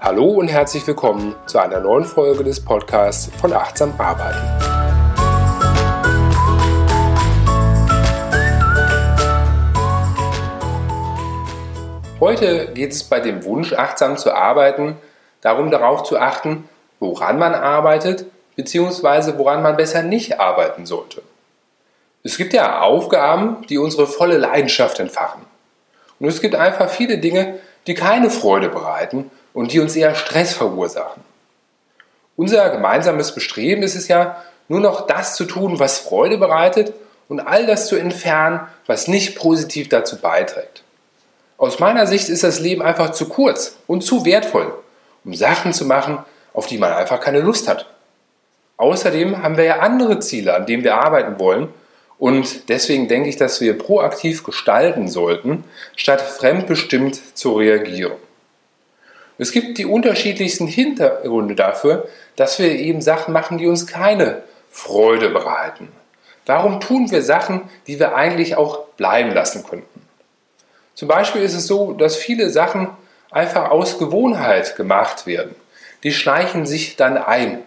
Hallo und herzlich willkommen zu einer neuen Folge des Podcasts von Achtsam Arbeiten. Heute geht es bei dem Wunsch, achtsam zu arbeiten, darum darauf zu achten, woran man arbeitet bzw. woran man besser nicht arbeiten sollte. Es gibt ja Aufgaben, die unsere volle Leidenschaft entfachen. Und es gibt einfach viele Dinge, die keine Freude bereiten und die uns eher Stress verursachen. Unser gemeinsames Bestreben ist es ja, nur noch das zu tun, was Freude bereitet und all das zu entfernen, was nicht positiv dazu beiträgt. Aus meiner Sicht ist das Leben einfach zu kurz und zu wertvoll, um Sachen zu machen, auf die man einfach keine Lust hat. Außerdem haben wir ja andere Ziele, an denen wir arbeiten wollen und deswegen denke ich, dass wir proaktiv gestalten sollten, statt fremdbestimmt zu reagieren. Es gibt die unterschiedlichsten Hintergründe dafür, dass wir eben Sachen machen, die uns keine Freude bereiten. Warum tun wir Sachen, die wir eigentlich auch bleiben lassen könnten? Zum Beispiel ist es so, dass viele Sachen einfach aus Gewohnheit gemacht werden. Die schleichen sich dann ein.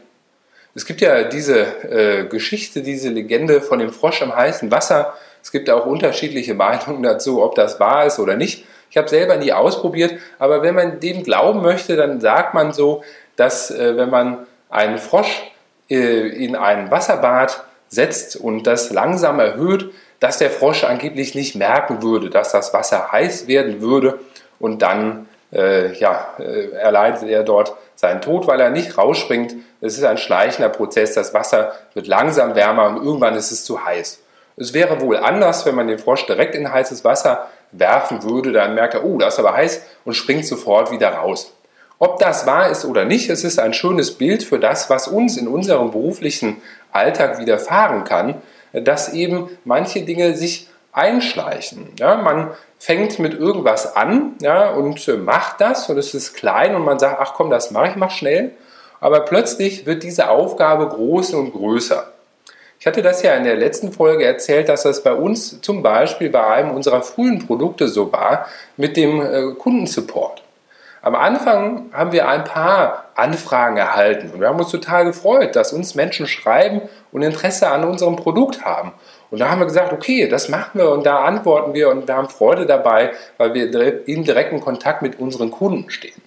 Es gibt ja diese äh, Geschichte, diese Legende von dem Frosch im heißen Wasser. Es gibt auch unterschiedliche Meinungen dazu, ob das wahr ist oder nicht. Ich habe selber nie ausprobiert, aber wenn man dem glauben möchte, dann sagt man so, dass äh, wenn man einen Frosch äh, in ein Wasserbad setzt und das langsam erhöht, dass der Frosch angeblich nicht merken würde, dass das Wasser heiß werden würde und dann äh, ja, äh, erleidet er dort seinen Tod, weil er nicht rausspringt. Es ist ein schleichender Prozess. Das Wasser wird langsam wärmer und irgendwann ist es zu heiß. Es wäre wohl anders, wenn man den Frosch direkt in heißes Wasser werfen würde, dann merkt er, oh, da ist aber heiß und springt sofort wieder raus. Ob das wahr ist oder nicht, es ist ein schönes Bild für das, was uns in unserem beruflichen Alltag widerfahren kann, dass eben manche Dinge sich einschleichen. Ja, man fängt mit irgendwas an ja, und äh, macht das und es ist klein und man sagt, ach komm, das mache ich mal schnell. Aber plötzlich wird diese Aufgabe größer und größer. Ich hatte das ja in der letzten Folge erzählt, dass das bei uns zum Beispiel bei einem unserer frühen Produkte so war mit dem äh, Kundensupport. Am Anfang haben wir ein paar Anfragen erhalten und wir haben uns total gefreut, dass uns Menschen schreiben und Interesse an unserem Produkt haben. Und da haben wir gesagt, okay, das machen wir und da antworten wir und wir haben Freude dabei, weil wir in direkten Kontakt mit unseren Kunden stehen.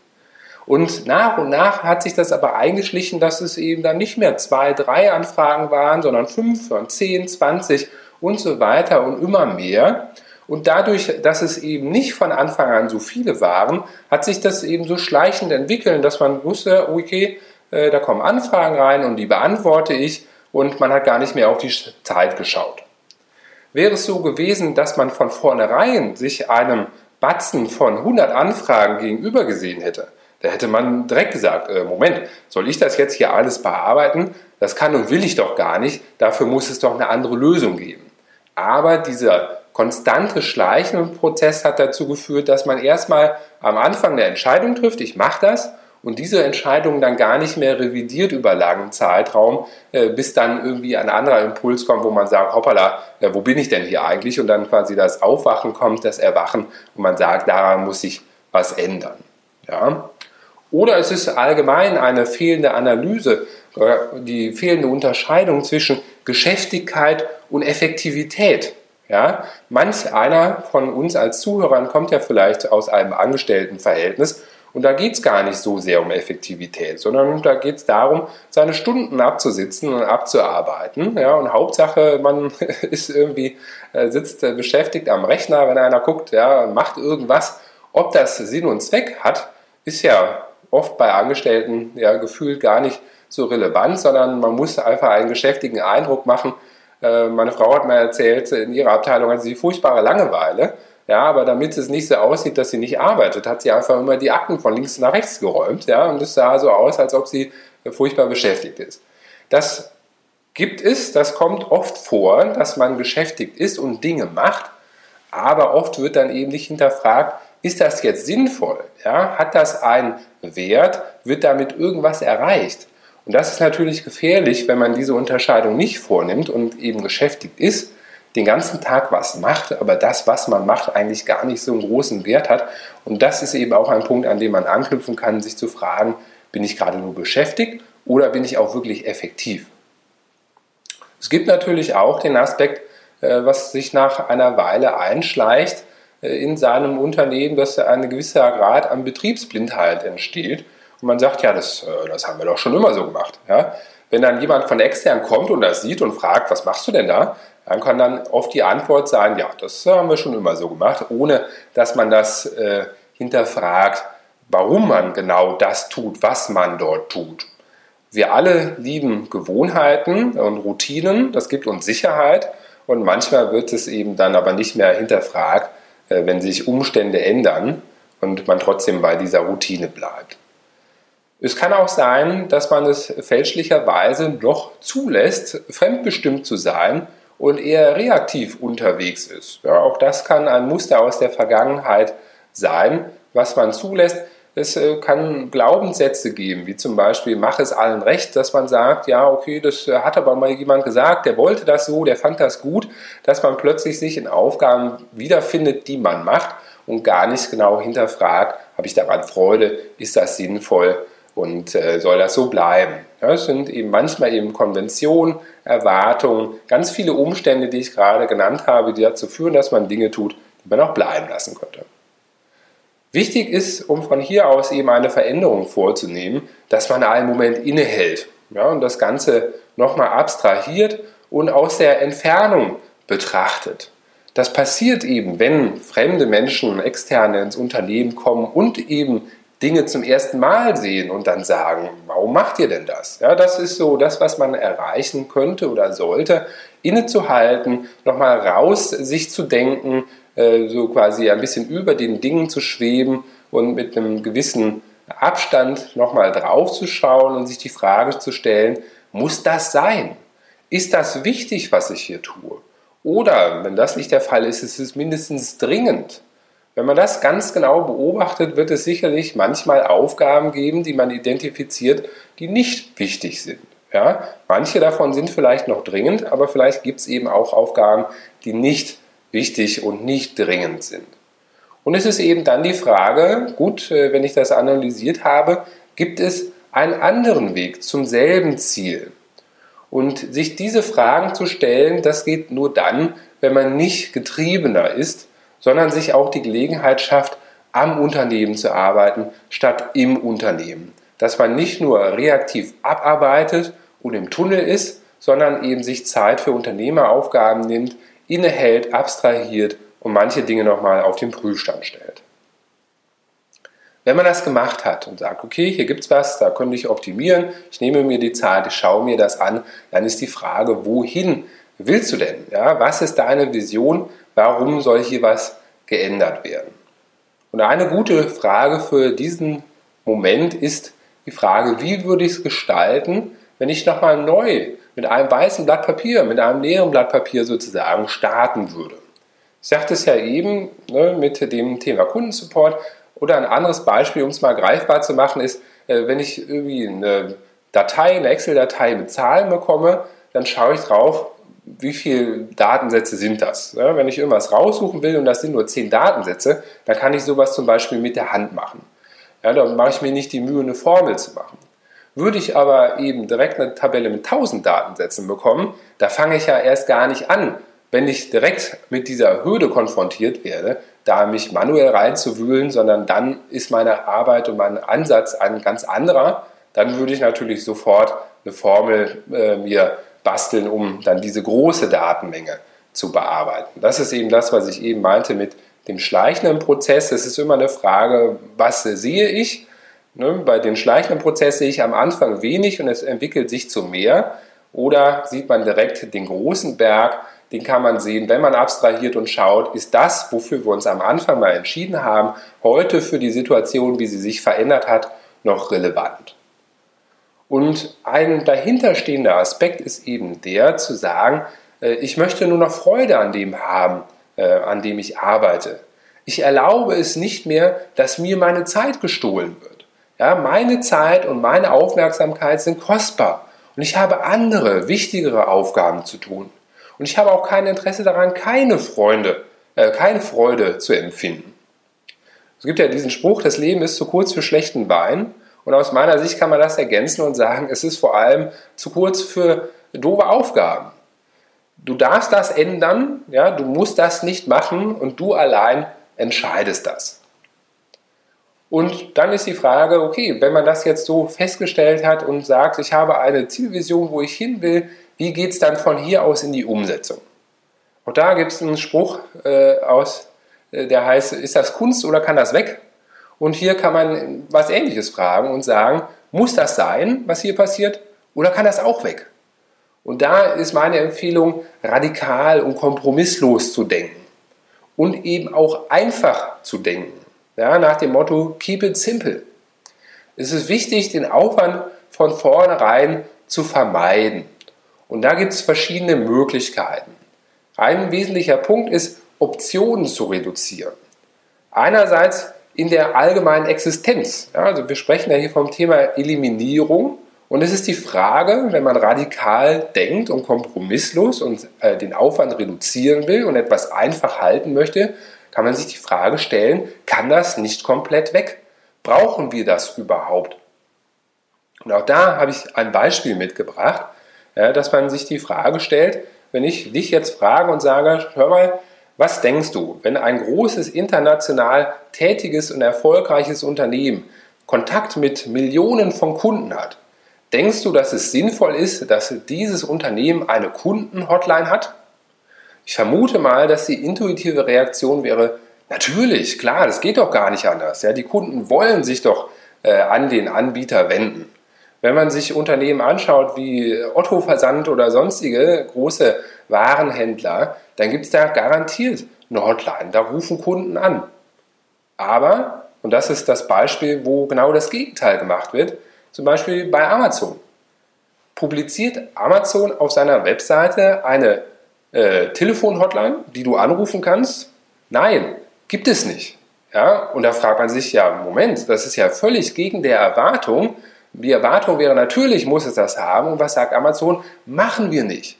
Und nach und nach hat sich das aber eingeschlichen, dass es eben dann nicht mehr zwei, drei Anfragen waren, sondern fünf und zehn, zwanzig und so weiter und immer mehr. Und dadurch, dass es eben nicht von Anfang an so viele waren, hat sich das eben so schleichend entwickelt, dass man wusste, okay, äh, da kommen Anfragen rein und die beantworte ich und man hat gar nicht mehr auf die Zeit geschaut. Wäre es so gewesen, dass man von vornherein sich einem Batzen von 100 Anfragen gegenüber gesehen hätte, da hätte man direkt gesagt, äh, Moment, soll ich das jetzt hier alles bearbeiten? Das kann und will ich doch gar nicht. Dafür muss es doch eine andere Lösung geben. Aber dieser konstante schleichende Prozess hat dazu geführt, dass man erstmal am Anfang eine Entscheidung trifft, ich mache das, und diese Entscheidung dann gar nicht mehr revidiert über langen Zeitraum, äh, bis dann irgendwie ein anderer Impuls kommt, wo man sagt, hoppala, äh, wo bin ich denn hier eigentlich? Und dann quasi das Aufwachen kommt, das Erwachen und man sagt, daran muss sich was ändern. Ja? Oder es ist allgemein eine fehlende Analyse, äh, die fehlende Unterscheidung zwischen Geschäftigkeit und Effektivität. Ja, manch einer von uns als Zuhörern kommt ja vielleicht aus einem Angestelltenverhältnis und da geht es gar nicht so sehr um Effektivität, sondern da geht es darum, seine Stunden abzusitzen und abzuarbeiten. Ja, und Hauptsache, man ist irgendwie, äh, sitzt beschäftigt am Rechner, wenn einer guckt, ja, macht irgendwas. Ob das Sinn und Zweck hat, ist ja oft bei Angestellten ja gefühlt gar nicht so relevant, sondern man muss einfach einen geschäftigen Eindruck machen. Äh, meine Frau hat mir erzählt, in ihrer Abteilung hat sie furchtbare Langeweile. Ja, aber damit es nicht so aussieht, dass sie nicht arbeitet, hat sie einfach immer die Akten von links nach rechts geräumt. Ja, und es sah so aus, als ob sie furchtbar beschäftigt ist. Das gibt es, das kommt oft vor, dass man beschäftigt ist und Dinge macht, aber oft wird dann eben nicht hinterfragt, ist das jetzt sinnvoll? Ja? Hat das einen Wert? Wird damit irgendwas erreicht? Und das ist natürlich gefährlich, wenn man diese Unterscheidung nicht vornimmt und eben beschäftigt ist, den ganzen Tag was macht, aber das, was man macht, eigentlich gar nicht so einen großen Wert hat. Und das ist eben auch ein Punkt, an dem man anknüpfen kann, sich zu fragen, bin ich gerade nur beschäftigt oder bin ich auch wirklich effektiv? Es gibt natürlich auch den Aspekt, äh, was sich nach einer Weile einschleicht äh, in seinem Unternehmen, dass ein gewisser Grad an Betriebsblindheit entsteht. Und man sagt, ja, das, äh, das haben wir doch schon immer so gemacht. Ja? Wenn dann jemand von extern kommt und das sieht und fragt, was machst du denn da? Dann kann dann oft die Antwort sein, ja, das haben wir schon immer so gemacht, ohne dass man das äh, hinterfragt, warum man genau das tut, was man dort tut. Wir alle lieben Gewohnheiten und Routinen, das gibt uns Sicherheit und manchmal wird es eben dann aber nicht mehr hinterfragt, äh, wenn sich Umstände ändern und man trotzdem bei dieser Routine bleibt. Es kann auch sein, dass man es fälschlicherweise noch zulässt, fremdbestimmt zu sein und eher reaktiv unterwegs ist. Ja, auch das kann ein Muster aus der Vergangenheit sein, was man zulässt. Es äh, kann Glaubenssätze geben, wie zum Beispiel, mach es allen recht, dass man sagt, ja, okay, das äh, hat aber mal jemand gesagt, der wollte das so, der fand das gut, dass man plötzlich sich in Aufgaben wiederfindet, die man macht und gar nicht genau hinterfragt, habe ich daran Freude, ist das sinnvoll und äh, soll das so bleiben. Ja, es sind eben manchmal eben Konventionen, Erwartungen, ganz viele Umstände, die ich gerade genannt habe, die dazu führen, dass man Dinge tut, die man auch bleiben lassen könnte. Wichtig ist, um von hier aus eben eine Veränderung vorzunehmen, dass man einen Moment innehält ja, und das Ganze nochmal abstrahiert und aus der Entfernung betrachtet. Das passiert eben, wenn fremde Menschen, externe ins Unternehmen kommen und eben Dinge zum ersten Mal sehen und dann sagen, warum macht ihr denn das? Ja, das ist so das, was man erreichen könnte oder sollte, innezuhalten, nochmal raus sich zu denken, äh, so quasi ein bisschen über den Dingen zu schweben und mit einem gewissen Abstand nochmal drauf zu schauen und sich die Frage zu stellen, muss das sein? Ist das wichtig, was ich hier tue? Oder, wenn das nicht der Fall ist, ist es mindestens dringend. Wenn man das ganz genau beobachtet, wird es sicherlich manchmal Aufgaben geben, die man identifiziert, die nicht wichtig sind. Ja, manche davon sind vielleicht noch dringend, aber vielleicht gibt es eben auch Aufgaben, die nicht wichtig und nicht dringend sind. Und es ist eben dann die Frage, gut, äh, wenn ich das analysiert habe, gibt es einen anderen Weg zum selben Ziel? Und sich diese Fragen zu stellen, das geht nur dann, wenn man nicht getriebener ist, sondern sich auch die Gelegenheit schafft, am Unternehmen zu arbeiten, statt im Unternehmen. Dass man nicht nur reaktiv abarbeitet und im Tunnel ist, sondern eben sich Zeit für Unternehmeraufgaben nimmt, innehält, abstrahiert und manche Dinge nochmal auf den Prüfstand stellt. Wenn man das gemacht hat und sagt, okay, hier gibt es was, da könnte ich optimieren, ich nehme mir die Zeit, ich schaue mir das an, dann ist die Frage, wohin willst du denn? Ja, was ist deine Vision? Warum soll hier was geändert werden? Und eine gute Frage für diesen Moment ist die Frage, wie würde ich es gestalten, wenn ich nochmal neu mit einem weißen Blatt Papier, mit einem leeren Blatt Papier sozusagen starten würde. Ich sagte es ja eben ne, mit dem Thema Kundensupport oder ein anderes Beispiel, um es mal greifbar zu machen, ist, äh, wenn ich irgendwie eine Datei, eine Excel-Datei mit Zahlen bekomme, dann schaue ich drauf, wie viele Datensätze sind das? Ja, wenn ich irgendwas raussuchen will und das sind nur zehn Datensätze, dann kann ich sowas zum Beispiel mit der Hand machen. Ja, dann mache ich mir nicht die Mühe, eine Formel zu machen. Würde ich aber eben direkt eine Tabelle mit 1000 Datensätzen bekommen, da fange ich ja erst gar nicht an, wenn ich direkt mit dieser Hürde konfrontiert werde, da mich manuell reinzuwühlen, sondern dann ist meine Arbeit und mein Ansatz ein ganz anderer. Dann würde ich natürlich sofort eine Formel äh, mir basteln, um dann diese große Datenmenge zu bearbeiten. Das ist eben das, was ich eben meinte mit dem schleichenden Prozess. Es ist immer eine Frage, was sehe ich? Ne, bei den schleichenden Prozessen sehe ich am Anfang wenig und es entwickelt sich zu mehr. Oder sieht man direkt den großen Berg, den kann man sehen, wenn man abstrahiert und schaut, ist das, wofür wir uns am Anfang mal entschieden haben, heute für die Situation, wie sie sich verändert hat, noch relevant. Und ein dahinterstehender Aspekt ist eben der zu sagen, äh, ich möchte nur noch Freude an dem haben, äh, an dem ich arbeite. Ich erlaube es nicht mehr, dass mir meine Zeit gestohlen wird. Ja, meine Zeit und meine Aufmerksamkeit sind kostbar und ich habe andere, wichtigere Aufgaben zu tun. Und ich habe auch kein Interesse daran, keine Freunde, äh, keine Freude zu empfinden. Es gibt ja diesen Spruch, das Leben ist zu kurz für schlechten Wein. Und aus meiner Sicht kann man das ergänzen und sagen, es ist vor allem zu kurz für doofe Aufgaben. Du darfst das ändern, ja, du musst das nicht machen und du allein entscheidest das. Und dann ist die Frage, okay, wenn man das jetzt so festgestellt hat und sagt, ich habe eine Zielvision, wo ich hin will, wie geht es dann von hier aus in die Umsetzung? Auch da gibt es einen Spruch äh, aus, äh, der heißt, ist das Kunst oder kann das weg? Und hier kann man was Ähnliches fragen und sagen, muss das sein, was hier passiert, oder kann das auch weg? Und da ist meine Empfehlung, radikal und kompromisslos zu denken und eben auch einfach zu denken. Ja, nach dem Motto Keep it simple. Es ist wichtig, den Aufwand von vornherein zu vermeiden. Und da gibt es verschiedene Möglichkeiten. Ein wesentlicher Punkt ist, Optionen zu reduzieren. Einerseits in der allgemeinen Existenz. Ja, also wir sprechen ja hier vom Thema Eliminierung und es ist die Frage, wenn man radikal denkt und kompromisslos und äh, den Aufwand reduzieren will und etwas einfach halten möchte, kann man sich die Frage stellen, kann das nicht komplett weg? Brauchen wir das überhaupt? Und auch da habe ich ein Beispiel mitgebracht, ja, dass man sich die Frage stellt, wenn ich dich jetzt frage und sage, hör mal, was denkst du, wenn ein großes international tätiges und erfolgreiches Unternehmen Kontakt mit Millionen von Kunden hat, Denkst du, dass es sinnvoll ist, dass dieses Unternehmen eine Kundenhotline hat? Ich vermute mal, dass die intuitive Reaktion wäre, natürlich, klar, das geht doch gar nicht anders. Ja, die Kunden wollen sich doch äh, an den Anbieter wenden. Wenn man sich Unternehmen anschaut wie Otto Versand oder sonstige große Warenhändler, dann gibt es da garantiert eine Hotline. Da rufen Kunden an. Aber, und das ist das Beispiel, wo genau das Gegenteil gemacht wird, zum Beispiel bei Amazon. Publiziert Amazon auf seiner Webseite eine äh, Telefon-Hotline, die du anrufen kannst? Nein, gibt es nicht. Ja, und da fragt man sich ja, Moment, das ist ja völlig gegen der Erwartung. Die Erwartung wäre natürlich, muss es das haben. Und was sagt Amazon? Machen wir nicht.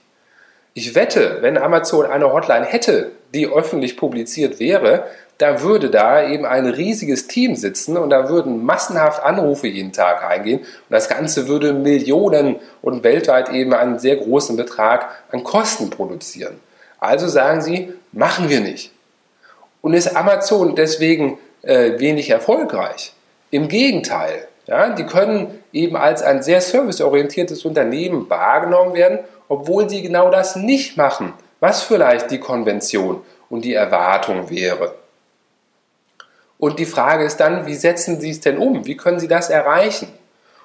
Ich wette, wenn Amazon eine Hotline hätte, die öffentlich publiziert wäre, da würde da eben ein riesiges Team sitzen und da würden massenhaft Anrufe jeden Tag eingehen und das Ganze würde Millionen und weltweit eben einen sehr großen Betrag an Kosten produzieren. Also sagen sie, machen wir nicht. Und ist Amazon deswegen äh, wenig erfolgreich? Im Gegenteil, ja, die können eben als ein sehr serviceorientiertes Unternehmen wahrgenommen werden, obwohl sie genau das nicht machen, was vielleicht die Konvention und die Erwartung wäre. Und die Frage ist dann, wie setzen Sie es denn um? Wie können Sie das erreichen?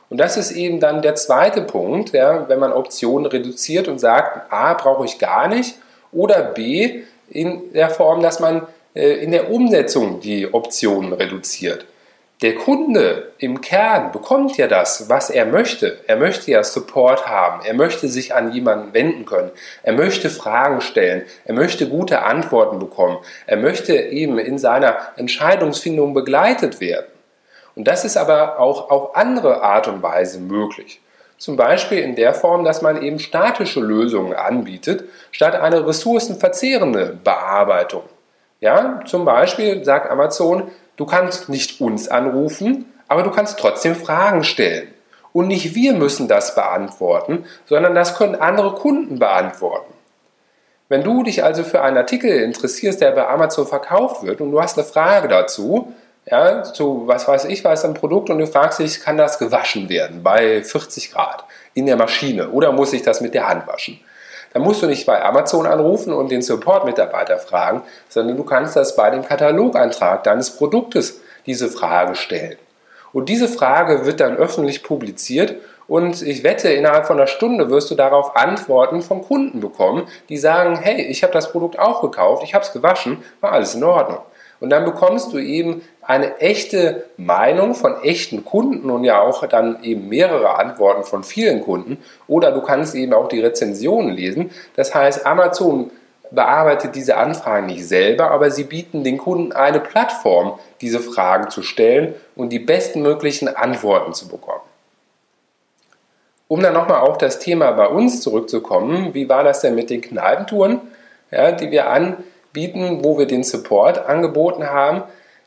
Und das ist eben dann der zweite Punkt, ja, wenn man Optionen reduziert und sagt, A, brauche ich gar nicht, oder B, in der Form, dass man äh, in der Umsetzung die Optionen reduziert. Der Kunde im Kern bekommt ja das, was er möchte. Er möchte ja Support haben. Er möchte sich an jemanden wenden können. Er möchte Fragen stellen. Er möchte gute Antworten bekommen. Er möchte eben in seiner Entscheidungsfindung begleitet werden. Und das ist aber auch auf andere Art und Weise möglich. Zum Beispiel in der Form, dass man eben statische Lösungen anbietet, statt eine ressourcenverzehrende Bearbeitung. Ja, zum Beispiel sagt Amazon, Du kannst nicht uns anrufen, aber du kannst trotzdem Fragen stellen. Und nicht wir müssen das beantworten, sondern das können andere Kunden beantworten. Wenn du dich also für einen Artikel interessierst, der bei Amazon verkauft wird und du hast eine Frage dazu, ja, zu was weiß ich was, ein Produkt und du fragst dich, kann das gewaschen werden bei 40 Grad in der Maschine oder muss ich das mit der Hand waschen? Dann musst du nicht bei Amazon anrufen und den Support-Mitarbeiter fragen, sondern du kannst das bei dem Katalogantrag deines Produktes diese Frage stellen. Und diese Frage wird dann öffentlich publiziert und ich wette, innerhalb von einer Stunde wirst du darauf Antworten von Kunden bekommen, die sagen, hey, ich habe das Produkt auch gekauft, ich habe es gewaschen, war alles in Ordnung. Und dann bekommst du eben eine echte Meinung von echten Kunden und ja auch dann eben mehrere Antworten von vielen Kunden. Oder du kannst eben auch die Rezensionen lesen. Das heißt, Amazon bearbeitet diese Anfragen nicht selber, aber sie bieten den Kunden eine Plattform, diese Fragen zu stellen und die bestmöglichen Antworten zu bekommen. Um dann nochmal auf das Thema bei uns zurückzukommen, wie war das denn mit den Kneipentouren, ja, die wir anbieten, wo wir den Support angeboten haben?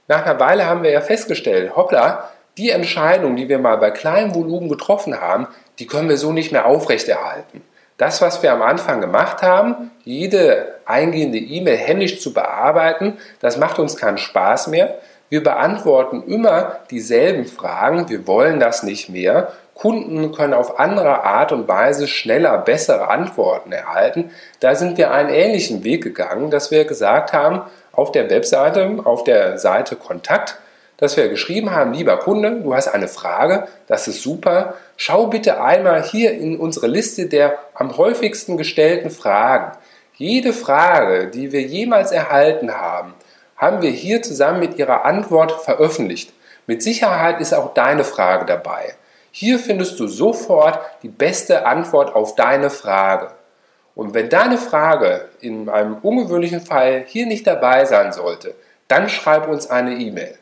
Nach einer Weile haben wir ja festgestellt, hoppla, die Entscheidung, die wir mal bei kleinem Volumen getroffen haben, die können wir so nicht mehr aufrechterhalten. Das, was wir am Anfang gemacht haben, jede eingehende E-Mail händisch zu bearbeiten, das macht uns keinen Spaß mehr. Wir beantworten immer dieselben Fragen, wir wollen das nicht mehr. Kunden können auf andere Art und Weise schneller bessere Antworten erhalten. Da sind wir einen ähnlichen Weg gegangen, dass wir gesagt haben, auf der Webseite, auf der Seite Kontakt, dass wir geschrieben haben, lieber Kunde, du hast eine Frage, das ist super. Schau bitte einmal hier in unsere Liste der am häufigsten gestellten Fragen. Jede Frage, die wir jemals erhalten haben, haben wir hier zusammen mit Ihrer Antwort veröffentlicht. Mit Sicherheit ist auch deine Frage dabei. Hier findest du sofort die beste Antwort auf deine Frage. Und wenn deine Frage in einem ungewöhnlichen Fall hier nicht dabei sein sollte, dann schreib uns eine E-Mail.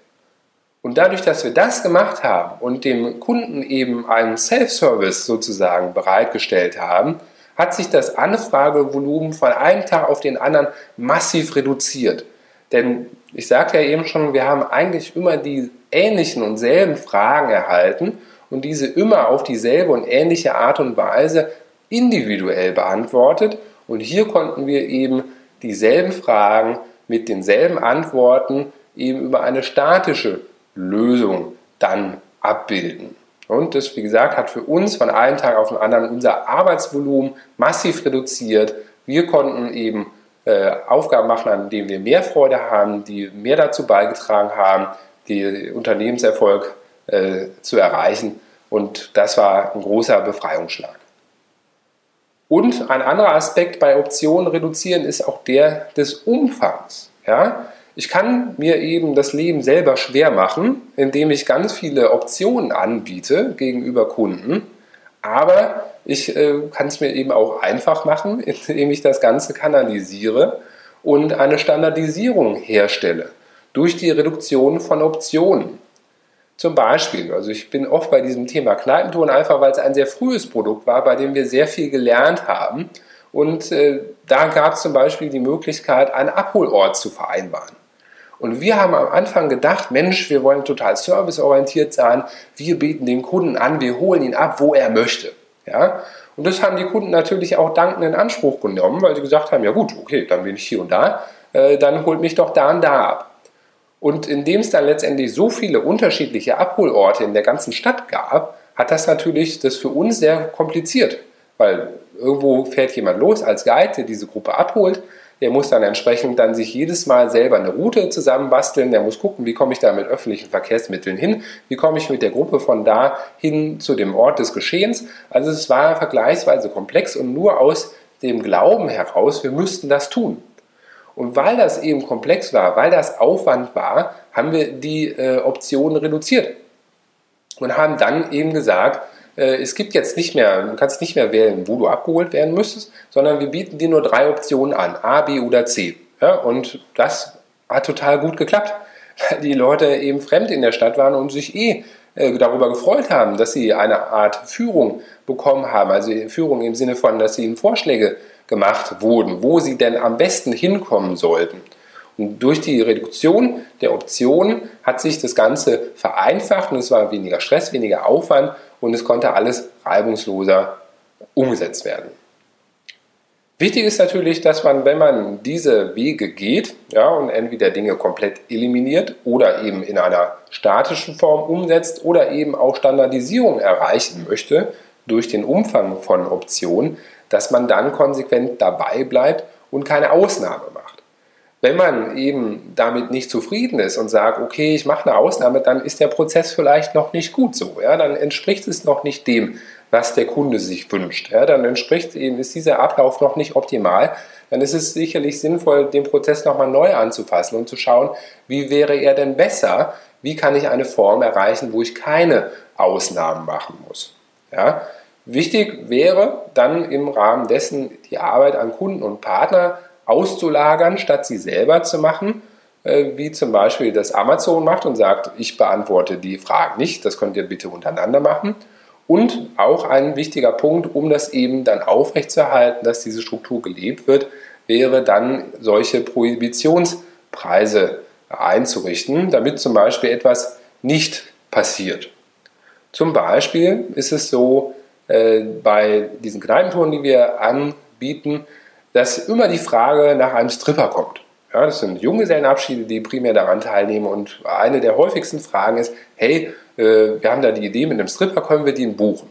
Und dadurch, dass wir das gemacht haben und dem Kunden eben einen Self-Service sozusagen bereitgestellt haben, hat sich das Anfragevolumen von einem Tag auf den anderen massiv reduziert. Denn ich sagte ja eben schon, wir haben eigentlich immer die ähnlichen und selben Fragen erhalten und diese immer auf dieselbe und ähnliche Art und Weise individuell beantwortet. Und hier konnten wir eben dieselben Fragen mit denselben Antworten eben über eine statische Lösung dann abbilden. Und das, wie gesagt, hat für uns von einem Tag auf den anderen unser Arbeitsvolumen massiv reduziert. Wir konnten eben äh, Aufgaben machen, an denen wir mehr Freude haben, die mehr dazu beigetragen haben, den Unternehmenserfolg äh, zu erreichen. Und das war ein großer Befreiungsschlag. Und ein anderer Aspekt bei Optionen reduzieren ist auch der des Umfangs. Ja? Ich kann mir eben das Leben selber schwer machen, indem ich ganz viele Optionen anbiete gegenüber Kunden, aber ich äh, kann es mir eben auch einfach machen, indem ich das Ganze kanalisiere und eine Standardisierung herstelle durch die Reduktion von Optionen. Zum Beispiel, also ich bin oft bei diesem Thema Kneipenton, einfach weil es ein sehr frühes Produkt war, bei dem wir sehr viel gelernt haben. Und äh, da gab es zum Beispiel die Möglichkeit, einen Abholort zu vereinbaren. Und wir haben am Anfang gedacht, Mensch, wir wollen total serviceorientiert sein. Wir bieten den Kunden an, wir holen ihn ab, wo er möchte. Ja? Und das haben die Kunden natürlich auch dankend in Anspruch genommen, weil sie gesagt haben, ja gut, okay, dann bin ich hier und da, äh, dann holt mich doch da und da ab. Und indem es dann letztendlich so viele unterschiedliche Abholorte in der ganzen Stadt gab, hat das natürlich das für uns sehr kompliziert, weil irgendwo fährt jemand los als Guide, der diese Gruppe abholt, der muss dann entsprechend dann sich jedes Mal selber eine Route zusammenbasteln. Der muss gucken, wie komme ich da mit öffentlichen Verkehrsmitteln hin? Wie komme ich mit der Gruppe von da hin zu dem Ort des Geschehens? Also es war vergleichsweise komplex und nur aus dem Glauben heraus, wir müssten das tun. Und weil das eben komplex war, weil das Aufwand war, haben wir die äh, Optionen reduziert und haben dann eben gesagt, äh, es gibt jetzt nicht mehr, du kannst nicht mehr wählen, wo du abgeholt werden müsstest, sondern wir bieten dir nur drei Optionen an, A, B oder C. Ja, und das hat total gut geklappt, weil die Leute eben fremd in der Stadt waren und sich eh äh, darüber gefreut haben, dass sie eine Art Führung bekommen haben. Also Führung im Sinne von, dass ihnen Vorschläge gemacht wurden, wo sie denn am besten hinkommen sollten. Und durch die Reduktion der Optionen hat sich das Ganze vereinfacht und es war weniger Stress, weniger Aufwand und es konnte alles reibungsloser umgesetzt werden. Wichtig ist natürlich, dass man, wenn man diese Wege geht ja, und entweder Dinge komplett eliminiert oder eben in einer statischen Form umsetzt oder eben auch Standardisierung erreichen möchte durch den Umfang von Optionen, dass man dann konsequent dabei bleibt und keine Ausnahme macht. Wenn man eben damit nicht zufrieden ist und sagt, okay, ich mache eine Ausnahme, dann ist der Prozess vielleicht noch nicht gut so. Ja? Dann entspricht es noch nicht dem, was der Kunde sich wünscht. Ja? Dann entspricht eben, ist dieser Ablauf noch nicht optimal. Dann ist es sicherlich sinnvoll, den Prozess nochmal neu anzufassen und zu schauen, wie wäre er denn besser? Wie kann ich eine Form erreichen, wo ich keine Ausnahmen machen muss? Ja? Wichtig wäre dann im Rahmen dessen die Arbeit an Kunden und Partner auszulagern, statt sie selber zu machen, äh, wie zum Beispiel das Amazon macht und sagt, ich beantworte die Fragen nicht, das könnt ihr bitte untereinander machen. Und auch ein wichtiger Punkt, um das eben dann aufrechtzuerhalten, dass diese Struktur gelebt wird, wäre dann solche Prohibitionspreise einzurichten, damit zum Beispiel etwas nicht passiert. Zum Beispiel ist es so, äh, bei diesen Kneipentouren, die wir anbieten, dass immer die Frage nach einem Stripper kommt. Ja, das sind Junggesellenabschiede, die primär daran teilnehmen und eine der häufigsten Fragen ist, hey, äh, wir haben da die Idee, mit einem Stripper können wir den buchen.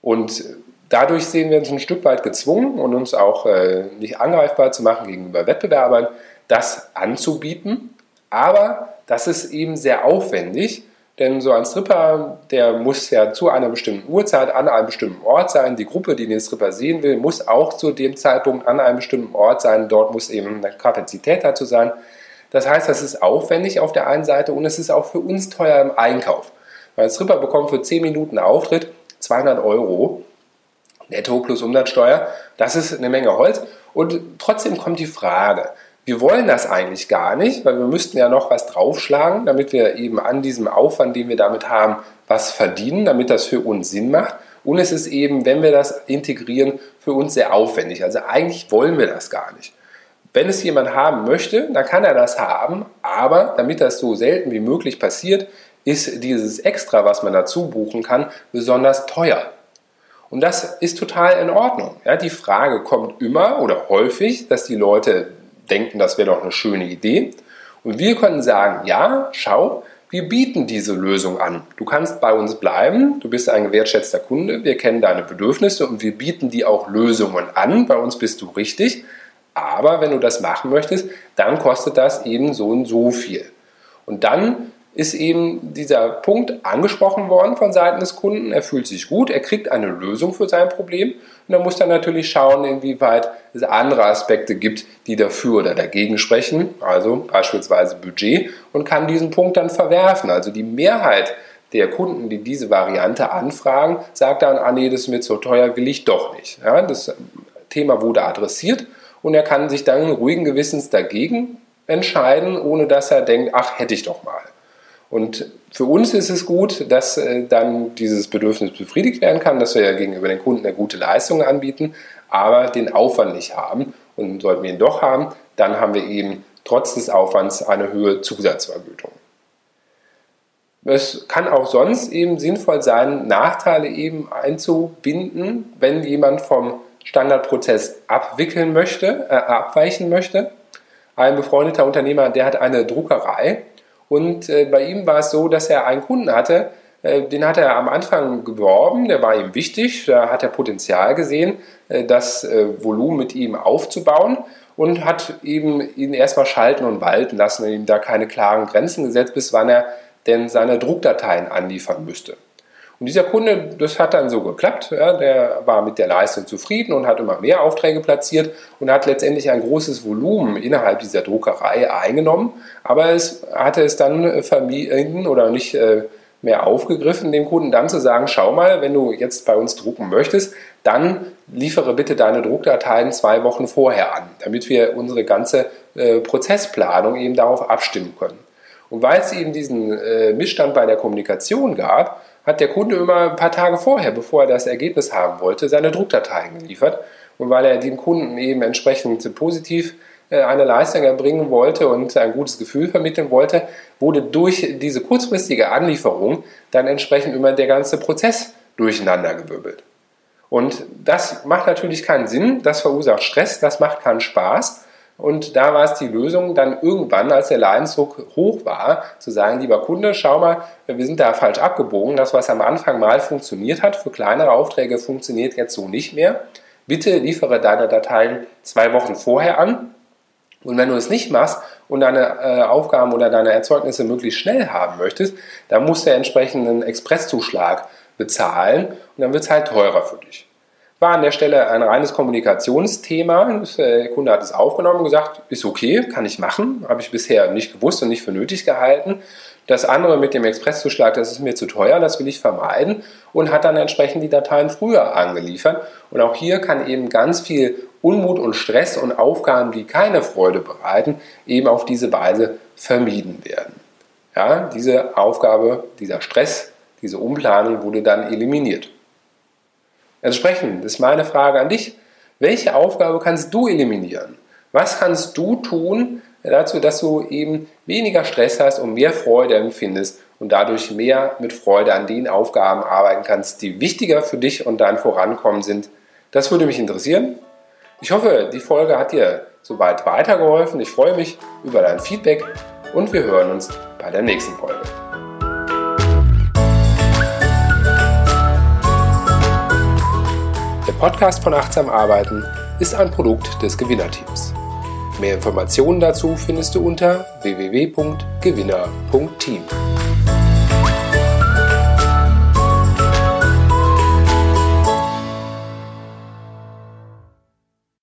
Und dadurch sehen wir uns ein Stück weit gezwungen und uns auch äh, nicht angreifbar zu machen gegenüber Wettbewerbern, das anzubieten. Aber das ist eben sehr aufwendig, denn so ein Stripper, der muss ja zu einer bestimmten Uhrzeit an einem bestimmten Ort sein. Die Gruppe, die den Stripper sehen will, muss auch zu dem Zeitpunkt an einem bestimmten Ort sein. Dort muss eben eine Kapazität dazu sein. Das heißt, das ist aufwendig auf der einen Seite und es ist auch für uns teuer im Einkauf. Weil ein Stripper bekommt für 10 Minuten Auftritt 200 Euro netto plus Umsatzsteuer. Das ist eine Menge Holz. Und trotzdem kommt die Frage, wir wollen das eigentlich gar nicht, weil wir müssten ja noch was draufschlagen, damit wir eben an diesem Aufwand, den wir damit haben, was verdienen, damit das für uns Sinn macht. Und es ist eben, wenn wir das integrieren, für uns sehr aufwendig. Also eigentlich wollen wir das gar nicht. Wenn es jemand haben möchte, dann kann er das haben, aber damit das so selten wie möglich passiert, ist dieses Extra, was man dazu buchen kann, besonders teuer. Und das ist total in Ordnung. Ja, die Frage kommt immer oder häufig, dass die Leute denken, das wäre doch eine schöne Idee. Und wir können sagen, ja, schau, wir bieten diese Lösung an. Du kannst bei uns bleiben, du bist ein gewertschätzter Kunde, wir kennen deine Bedürfnisse und wir bieten dir auch Lösungen an. Bei uns bist du richtig. Aber wenn du das machen möchtest, dann kostet das eben so und so viel. Und dann ist eben dieser Punkt angesprochen worden von Seiten des Kunden. Er fühlt sich gut, er kriegt eine Lösung für sein Problem und er muss dann natürlich schauen, inwieweit es andere Aspekte gibt, die dafür oder dagegen sprechen, also beispielsweise Budget und kann diesen Punkt dann verwerfen. Also die Mehrheit der Kunden, die diese Variante anfragen, sagt dann, ah nee, das ist mir zu teuer, will ich doch nicht. Ja, das Thema wurde adressiert und er kann sich dann ruhigen Gewissens dagegen entscheiden, ohne dass er denkt, ach, hätte ich doch mal. Und für uns ist es gut, dass äh, dann dieses Bedürfnis befriedigt werden kann, dass wir ja gegenüber den Kunden eine gute Leistung anbieten, aber den Aufwand nicht haben. Und sollten wir ihn doch haben, dann haben wir eben trotz des Aufwands eine höhere Zusatzvergütung. Es kann auch sonst eben sinnvoll sein, Nachteile eben einzubinden, wenn jemand vom Standardprozess abwickeln möchte, äh, abweichen möchte. Ein befreundeter Unternehmer, der hat eine Druckerei und äh, bei ihm war es so, dass er einen Kunden hatte, äh, den hat er am Anfang geworben, der war ihm wichtig, da hat er Potenzial gesehen, äh, das äh, Volumen mit ihm aufzubauen und hat eben ihn erstmal schalten und walten lassen und ihm da keine klaren Grenzen gesetzt, bis wann er denn seine Druckdateien anliefern müsste. Und dieser Kunde, das hat dann so geklappt. Ja, der war mit der Leistung zufrieden und hat immer mehr Aufträge platziert und hat letztendlich ein großes Volumen innerhalb dieser Druckerei eingenommen. Aber es hatte es dann vermieden oder nicht äh, mehr aufgegriffen, dem Kunden dann zu sagen, schau mal, wenn du jetzt bei uns drucken möchtest, dann liefere bitte deine Druckdateien zwei Wochen vorher an, damit wir unsere ganze äh, Prozessplanung eben darauf abstimmen können. Und weil es eben diesen äh, Missstand bei der Kommunikation gab, hat der Kunde immer ein paar Tage vorher, bevor er das Ergebnis haben wollte, seine Druckdateien geliefert. Und weil er dem Kunden eben entsprechend positiv äh, eine Leistung erbringen wollte und ein gutes Gefühl vermitteln wollte, wurde durch diese kurzfristige Anlieferung dann entsprechend immer der ganze Prozess durcheinandergewirbelt. Und das macht natürlich keinen Sinn, das verursacht Stress, das macht keinen Spaß. Und da war es die Lösung, dann irgendwann, als der Leidensdruck hoch war, zu sagen, lieber Kunde, schau mal, wir sind da falsch abgebogen. Das, was am Anfang mal funktioniert hat, für kleinere Aufträge funktioniert jetzt so nicht mehr. Bitte liefere deine Dateien zwei Wochen vorher an. Und wenn du es nicht machst und deine äh, Aufgaben oder deine Erzeugnisse möglichst schnell haben möchtest, dann musst du entsprechend einen Expresszuschlag bezahlen und dann wird es halt teurer für dich. War an der Stelle ein reines Kommunikationsthema. Der Kunde hat es aufgenommen und gesagt, ist okay, kann ich machen, habe ich bisher nicht gewusst und nicht für nötig gehalten. Das andere mit dem Expresszuschlag, das ist mir zu teuer, das will ich vermeiden und hat dann entsprechend die Dateien früher angeliefert. Und auch hier kann eben ganz viel Unmut und Stress und Aufgaben, die keine Freude bereiten, eben auf diese Weise vermieden werden. Ja, diese Aufgabe, dieser Stress Diese Umplanung wurde dann eliminiert. Entsprechend ist meine Frage an dich, welche Aufgabe kannst du eliminieren? Was kannst du tun dazu, dass du eben weniger Stress hast und mehr Freude empfindest und dadurch mehr mit Freude an den Aufgaben arbeiten kannst, die wichtiger für dich und dein Vorankommen sind? Das würde mich interessieren. Ich hoffe, die Folge hat dir soweit weitergeholfen. Ich freue mich über dein Feedback und wir hören uns bei der nächsten Folge. Podcast von Achtsam Arbeiten ist ein Produkt des Gewinnerteams. Mehr Informationen dazu findest du unter www.gewinner.team.